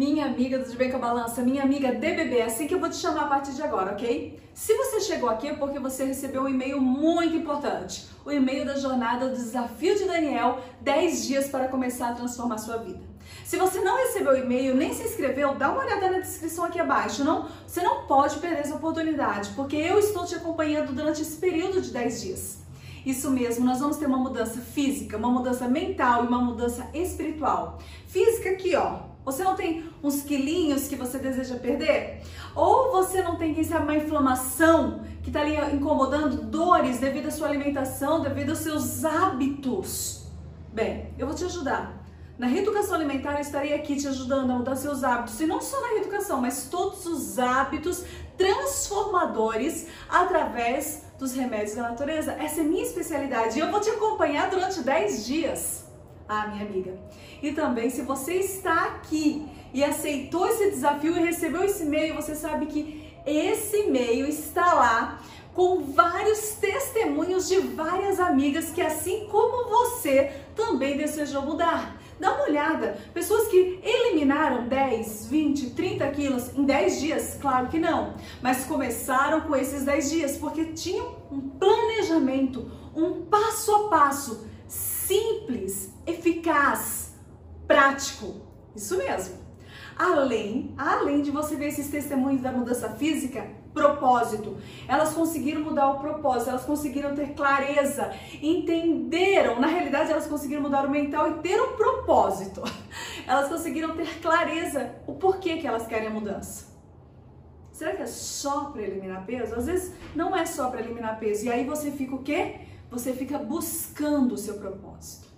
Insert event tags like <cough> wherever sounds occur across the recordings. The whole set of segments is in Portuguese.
minha amiga do De Bem com a Balança, minha amiga DBB, é assim que eu vou te chamar a partir de agora, ok? Se você chegou aqui é porque você recebeu um e-mail muito importante, o e-mail da jornada do Desafio de Daniel, 10 dias para começar a transformar sua vida. Se você não recebeu o e-mail, nem se inscreveu, dá uma olhada na descrição aqui abaixo. Não, você não pode perder essa oportunidade, porque eu estou te acompanhando durante esse período de 10 dias. Isso mesmo, nós vamos ter uma mudança física, uma mudança mental e uma mudança espiritual. Física aqui, ó, você não tem uns quilinhos que você deseja perder? Ou você não tem, quem sabe, uma inflamação que está ali incomodando, dores devido à sua alimentação, devido aos seus hábitos? Bem, eu vou te ajudar. Na reeducação alimentar eu estarei aqui te ajudando a mudar seus hábitos, e não só na reeducação, mas todos os hábitos transformadores através dos remédios da natureza. Essa é minha especialidade e eu vou te acompanhar durante 10 dias. Ah, minha amiga. E também, se você está aqui e aceitou esse desafio e recebeu esse e-mail, você sabe que esse e-mail está lá com vários testemunhos de várias amigas que, assim como você, também desejou mudar. Dá uma olhada. Pessoas que eliminaram 10, 20, 30 quilos em 10 dias? Claro que não. Mas começaram com esses 10 dias porque tinham um planejamento, um passo a passo simples, eficaz, prático. Isso mesmo. Além, além de você ver esses testemunhos da mudança física, propósito. Elas conseguiram mudar o propósito, elas conseguiram ter clareza, entenderam, na realidade elas conseguiram mudar o mental e ter um propósito. <laughs> Elas conseguiram ter clareza o porquê que elas querem a mudança. Será que é só para eliminar peso? Às vezes não é só para eliminar peso. E aí você fica o quê? Você fica buscando o seu propósito.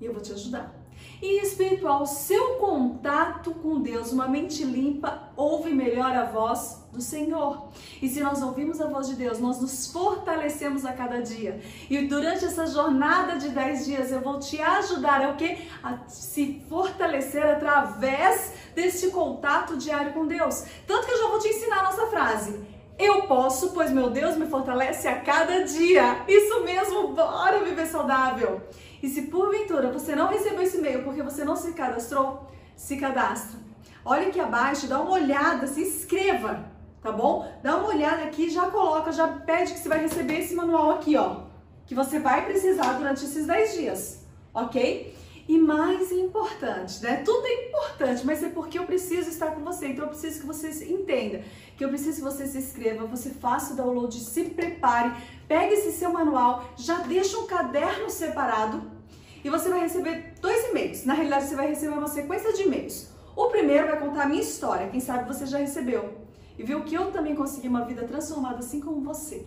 E eu vou te ajudar. E espiritual, seu contato com Deus, uma mente limpa, ouve melhor a voz do Senhor. E se nós ouvimos a voz de Deus, nós nos fortalecemos a cada dia. E durante essa jornada de 10 dias, eu vou te ajudar a, o quê? a se fortalecer através deste contato diário com Deus. Tanto que eu já vou te ensinar a nossa frase. Eu posso, pois meu Deus me fortalece a cada dia. Isso mesmo, bora viver saudável. E se porventura você não recebeu esse e-mail porque você não se cadastrou, se cadastra. Olha aqui abaixo, dá uma olhada, se inscreva, tá bom? Dá uma olhada aqui, já coloca, já pede que você vai receber esse manual aqui, ó, que você vai precisar durante esses 10 dias, ok? E mais importante, né? Tudo é importante, mas é porque eu preciso estar com você. Então eu preciso que você entenda, que eu preciso que você se inscreva, você faça o download, se prepare, pegue esse seu manual, já deixa um caderno separado e você vai receber dois e-mails. Na realidade, você vai receber uma sequência de e-mails. O primeiro vai contar a minha história, quem sabe você já recebeu. E viu que eu também consegui uma vida transformada assim como você.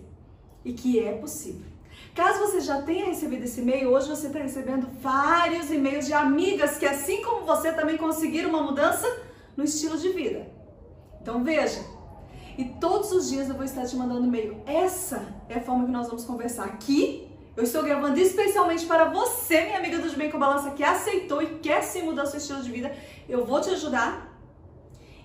E que é possível. Caso você já tenha recebido esse e-mail, hoje você está recebendo vários e-mails de amigas que, assim como você, também conseguiram uma mudança no estilo de vida. Então veja, e todos os dias eu vou estar te mandando e-mail. Essa é a forma que nós vamos conversar aqui. Eu estou gravando especialmente para você, minha amiga do De Bem com Balança, que aceitou e quer sim mudar seu estilo de vida. Eu vou te ajudar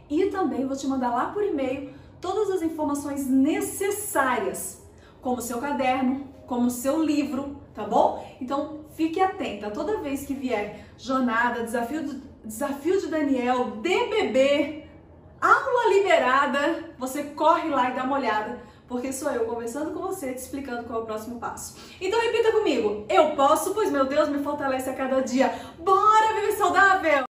e também vou te mandar lá por e-mail todas as informações necessárias, como seu caderno, como seu livro, tá bom? Então fique atenta, toda vez que vier jornada, desafio, desafio de Daniel, DBB, aula liberada, você corre lá e dá uma olhada, porque sou eu conversando com você, te explicando qual é o próximo passo. Então repita comigo, eu posso, pois meu Deus me fortalece a cada dia. Bora viver saudável!